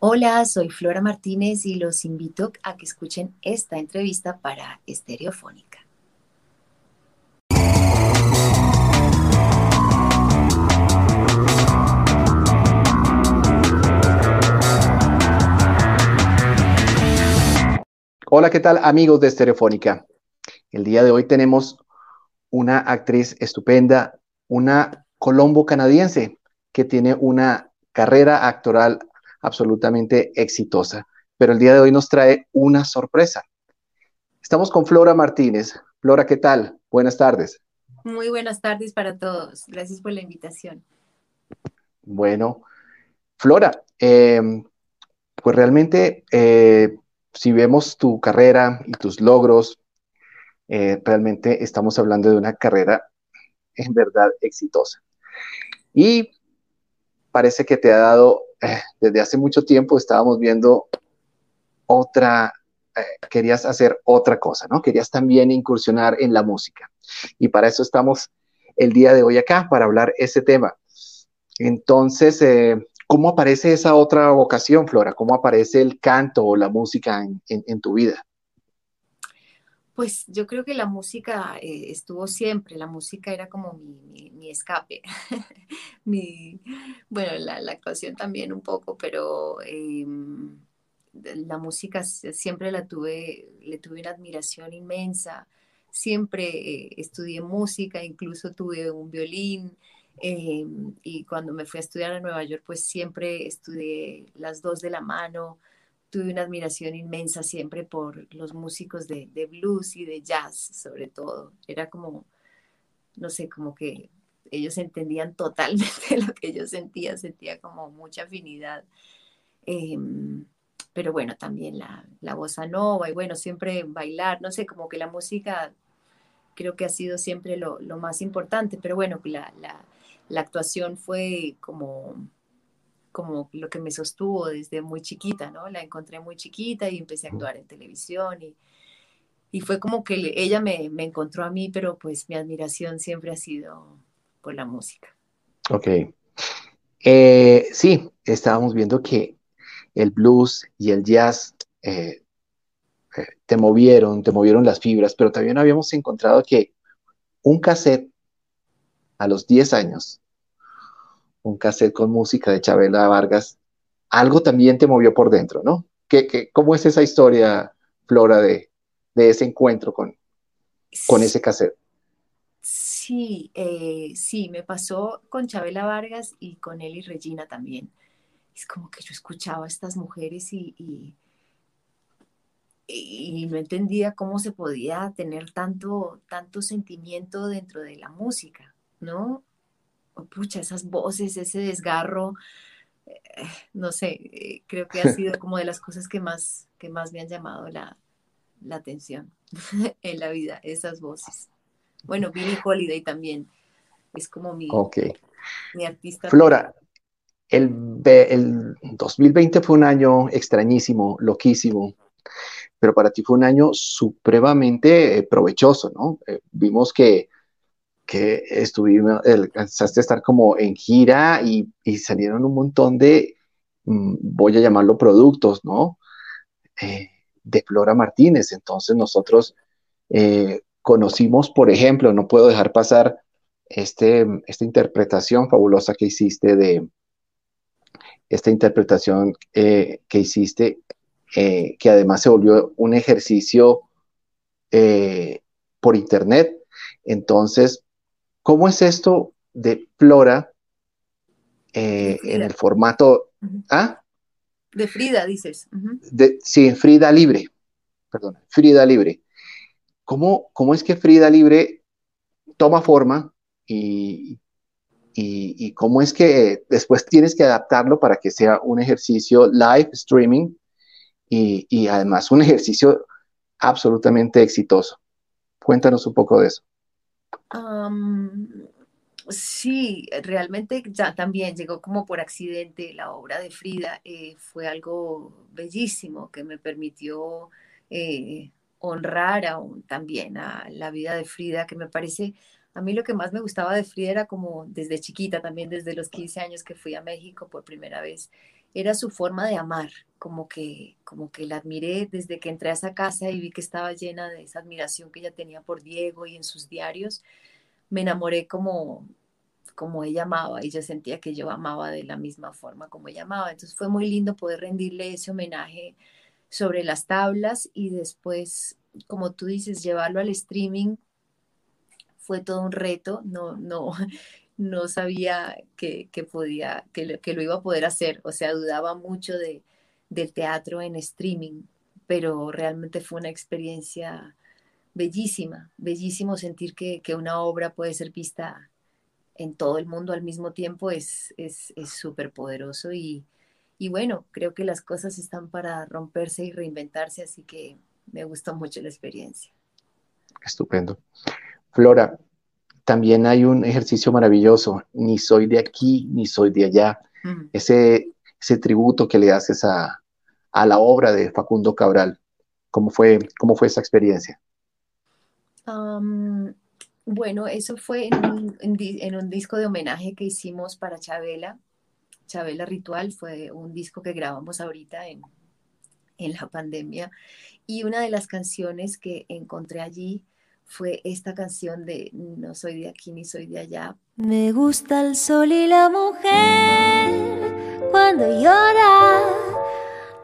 Hola, soy Flora Martínez y los invito a que escuchen esta entrevista para Estereofónica. Hola, ¿qué tal amigos de Estereofónica? El día de hoy tenemos una actriz estupenda, una colombo canadiense que tiene una carrera actoral absolutamente exitosa. Pero el día de hoy nos trae una sorpresa. Estamos con Flora Martínez. Flora, ¿qué tal? Buenas tardes. Muy buenas tardes para todos. Gracias por la invitación. Bueno, Flora, em, pues realmente eh, si vemos tu carrera y tus logros, eh, realmente estamos hablando de una carrera en verdad exitosa. Y parece que te ha dado eh, desde hace mucho tiempo estábamos viendo otra, eh, querías hacer otra cosa, ¿no? Querías también incursionar en la música. Y para eso estamos el día de hoy acá, para hablar ese tema. Entonces, eh, ¿cómo aparece esa otra vocación, Flora? ¿Cómo aparece el canto o la música en tu vida? Pues yo creo que la música eh, estuvo siempre, la música era como mi, escape, mi, bueno, la, actuación también un poco, pero em, la música siempre la tuve, le tuve una admiración inmensa, siempre eh, estudié música, incluso tuve un violín, y cuando me fui a estudiar a Nueva York, pues siempre estudié las dos de la mano, tuve una admiración inmensa siempre por los músicos de, blues y de jazz, sobre todo. Era como, no sé, como que ellos entendían totalmente lo que yo sentía, sentía como mucha afinidad. Em, pero bueno, también la, la bossa nova y bueno, siempre bailar, no sé, como que la música creo que ha sido siempre lo, más importante, pero bueno, la, la actuación fue como como lo que me sostuvo desde muy chiquita, ¿no? La encontré muy chiquita y empecé a actuar en televisión y, y fue como que ella me, me, encontró a mí, pero pues mi admiración siempre ha sido por la música. Ok. Eh, sí, estábamos viendo que el blues y el jazz eh, eh, te movieron, te movieron las fibras, pero también habíamos encontrado que un cassette a los 10 años un cassette con música de Chabela Vargas, algo también te movió por dentro, ¿no? ¿Qué, cómo es esa historia, Flora, de, ese encuentro con, con ese cassette? Sí, eh, sí, me pasó con Chabela Vargas y con y Regina también. Es como que yo escuchaba a estas mujeres y, y, y, no entendía cómo se podía tener tanto, tanto sentimiento dentro de la música, ¿no? Pucha, esas voces, ese desgarro, eh, no sé, eh, creo que ha sido como de las cosas que más, que más me han llamado la, atención en la vida, esas voces. Bueno, Billie Holiday también es como mi, mi artista. Flora, el, el 2020 fue un año extrañísimo, loquísimo, pero para ti fue un año supremamente eh, provechoso, ¿no? vimos que que estuvimos, alcanzaste a estar como en gira y, salieron un montón de, mm, voy a llamarlo productos, ¿no? Eh, de Flora Martínez. Entonces nosotros eh, conocimos, por ejemplo, no puedo dejar pasar este, esta interpretación fabulosa que hiciste de, esta interpretación eh, que hiciste, que además se volvió un ejercicio por internet. Entonces, ¿Cómo es esto de Flora eh, en el formato... ¿ah? De Frida, dices. de, sí, Frida Libre. Perdón, Frida Libre. ¿Cómo, ¿Cómo, es que Frida Libre toma forma y, y, cómo es que después tienes que adaptarlo para que sea un ejercicio live streaming y, y además un ejercicio absolutamente exitoso? Cuéntanos un poco de eso sí, realmente ya también llegó como por accidente la obra de Frida. Eh, fue algo bellísimo que me permitió eh, honrar aún también a la vida de Frida, que me parece, a mí lo que más me gustaba de Frida era como desde chiquita, también desde los 15 años que fui a México por primera vez, era su forma de amar, como que, como que la admiré desde que entré a esa casa y vi que estaba llena de esa admiración que ella tenía por Diego y en sus diarios, me enamoré como, como ella amaba y yo sentía que yo amaba de la misma forma como ella amaba. Entonces fue muy lindo poder rendirle ese homenaje sobre las tablas y después, como tú dices, llevarlo al streaming fue todo un reto, no, no, no sabía que, podía, que lo, que lo, iba a poder hacer, o sea, dudaba mucho de, del teatro en streaming, pero realmente fue una experiencia bellísima, bellísimo sentir que, una obra puede ser vista en todo el mundo al mismo tiempo es súper es, poderoso y, y bueno, creo que las cosas están para romperse y reinventarse, así que me gustó mucho la experiencia. Estupendo. Flora, también hay un ejercicio maravilloso, ni soy de aquí, ni soy de allá. ese, ese tributo que le haces a, la obra de Facundo Cabral. ¿Cómo fue, cómo fue esa experiencia? bueno, eso fue en un, en un, disco de homenaje que hicimos para Chabela. Chabela Ritual fue un disco que grabamos ahorita en, en la pandemia. Y una de las canciones que encontré allí fue esta canción de No soy de aquí ni soy de allá. Me gusta el sol y la mujer cuando llora,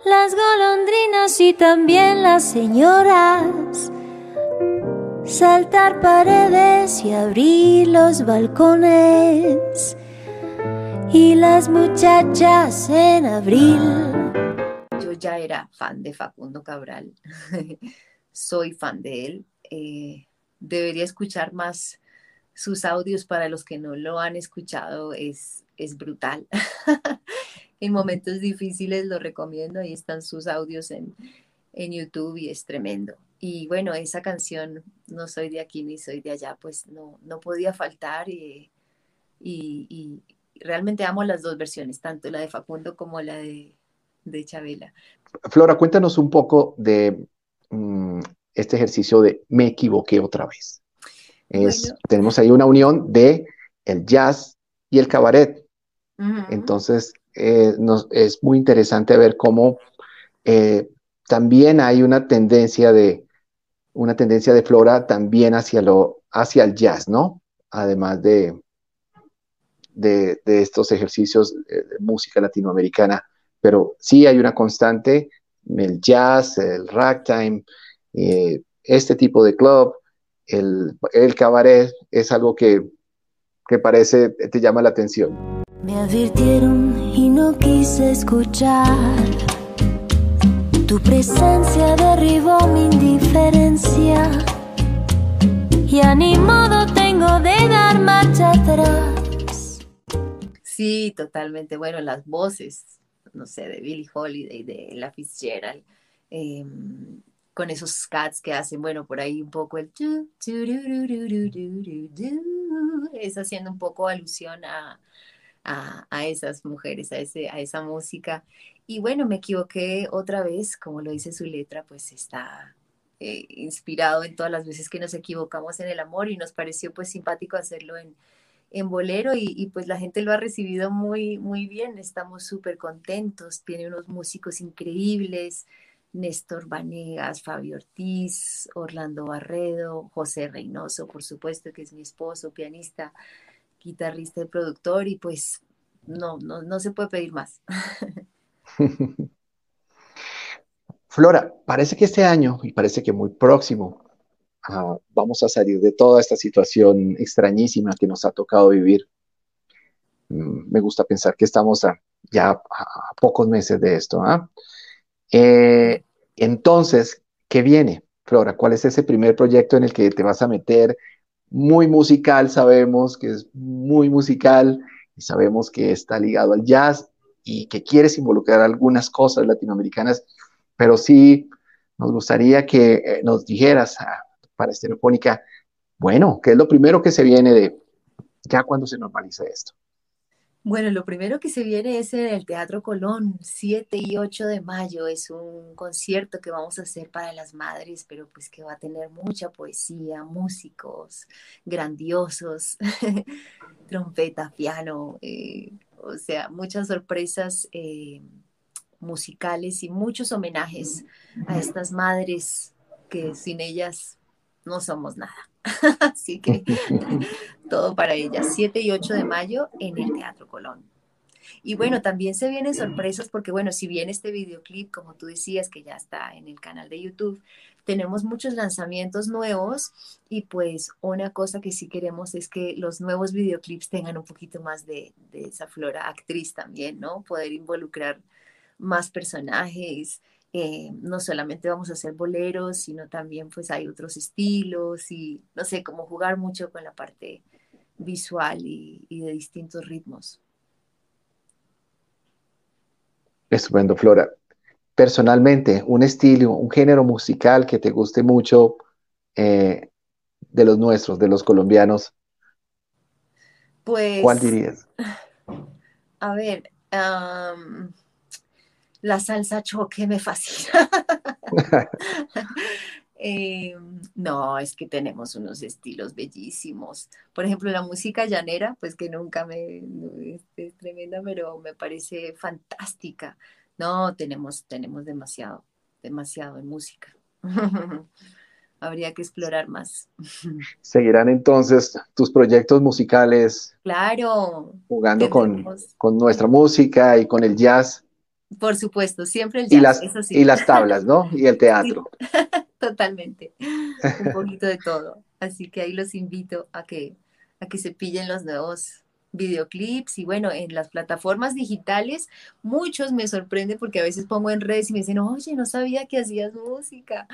las golondrinas y también las señoras. Saltar paredes y abrir los balcones y las muchachas en abril. Yo ya era fan de Facundo Cabral, soy fan de él. Eh, debería escuchar más sus audios para los que no lo han escuchado, es, es brutal. en momentos difíciles lo recomiendo, ahí están sus audios en, en YouTube y es tremendo. Y bueno, esa canción, No soy de aquí ni soy de allá, pues no, no podía faltar y, y, realmente amo las dos versiones, tanto la de Facundo como la de, de Chabela. Flora, cuéntanos un poco de mm, este ejercicio de me equivoqué otra vez. Tenemos ahí una unión de el jazz y el cabaret. Entonces, eh, es muy interesante ver cómo eh, también hay una tendencia de una tendencia de Flora también hacia lo hacia el jazz, ¿no? Además de, de, estos ejercicios de música latinoamericana, pero sí hay una constante, el jazz, el ragtime, eh, este tipo de club, el, el cabaret, es algo que, que parece, te llama la atención. Me advirtieron y no quise escuchar. Tu presencia derribó mi indiferencia. Y a ni modo tengo de dar marcha atrás. Sí, totalmente. Bueno, las voces, no sé, de Billie Holiday, de La Fitzgerald. Eh, con esos cats que hacen, bueno, por ahí un poco el es haciendo un poco alusión a, a, esas mujeres, a, ese, a esa música. Y bueno, me equivoqué otra vez, como lo dice su letra, pues está eh, inspirado en todas las veces que nos equivocamos en el amor y nos pareció pues simpático hacerlo en, en bolero y, y, pues la gente lo ha recibido muy, muy bien, estamos súper contentos, tiene unos músicos increíbles, Néstor Vanegas, Fabio Ortiz, Orlando Barredo, José Reynoso, por supuesto, que es mi esposo, pianista, guitarrista y productor, y pues no, no, no se puede pedir más. Flora, parece que este año, y parece que muy próximo, ah, vamos a salir de toda esta situación extrañísima que nos ha tocado vivir. Mm, me gusta pensar que estamos ya a, pocos meses de esto. ¿ah? Entonces, ¿qué viene, Flora? ¿Cuál es ese primer proyecto en el que te vas a meter? Muy musical, sabemos que es muy musical y sabemos que está ligado al jazz y que quieres involucrar algunas cosas latinoamericanas, pero sí nos gustaría que eh, nos dijeras ah, para Estereofónica, bueno, ¿qué es lo primero que se viene de ya cuando se normalice esto? Bueno, lo primero que se viene es en el Teatro Colón, 7 y 8 de mayo. Es un concierto que vamos a hacer para las madres, pero pues que va a tener mucha poesía, músicos grandiosos, trompeta, piano, eh, o sea, muchas sorpresas eh, musicales y muchos homenajes a estas madres que sin ellas no somos nada. Así que todo para ellas. 7 y 8 de mayo en el Teatro Colón. Y bueno, también se vienen sorpresas porque, bueno, si bien este videoclip, como tú decías, que ya está en el canal de YouTube, tenemos muchos lanzamientos nuevos y pues una cosa que sí queremos es que los nuevos videoclips tengan un poquito más de, esa flora actriz también, ¿no? Poder involucrar más personajes. Eh, no solamente vamos a hacer boleros, sino también pues hay otros estilos y no sé, como jugar mucho con la parte visual y de distintos ritmos. Estupendo, Flora. Personalmente, un estilo, un género musical que te guste mucho eh, de los nuestros, de los colombianos. Pues. ¿Cuál dirías? A ver, la salsa choque me fascina. Em, no, es que tenemos unos estilos bellísimos. Por ejemplo, la música llanera, pues que nunca me es, tremenda, pero me parece fantástica. No, tenemos, tenemos demasiado, demasiado en música. Habría que explorar más. Seguirán entonces tus proyectos musicales. Claro. Jugando con, con nuestra música y con el jazz. Por supuesto, siempre el jazz. Y las, y las tablas, ¿no? Y el teatro. Totalmente. Un poquito de todo. Así que ahí los invito a que, a que se pillen los nuevos videoclips y bueno, en las plataformas digitales, muchos me sorprenden porque a veces pongo en redes y me dicen, oye, no sabía que hacías música.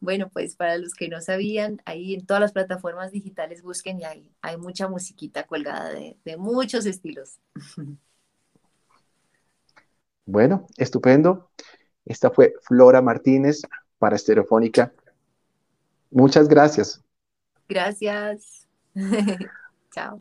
Bueno, pues para los que no sabían, ahí en todas las plataformas digitales busquen y hay, hay mucha musiquita colgada de, de muchos estilos. Bueno, estupendo. Esta fue Flora Martínez para Estereofónica. Muchas gracias. Gracias. Chao.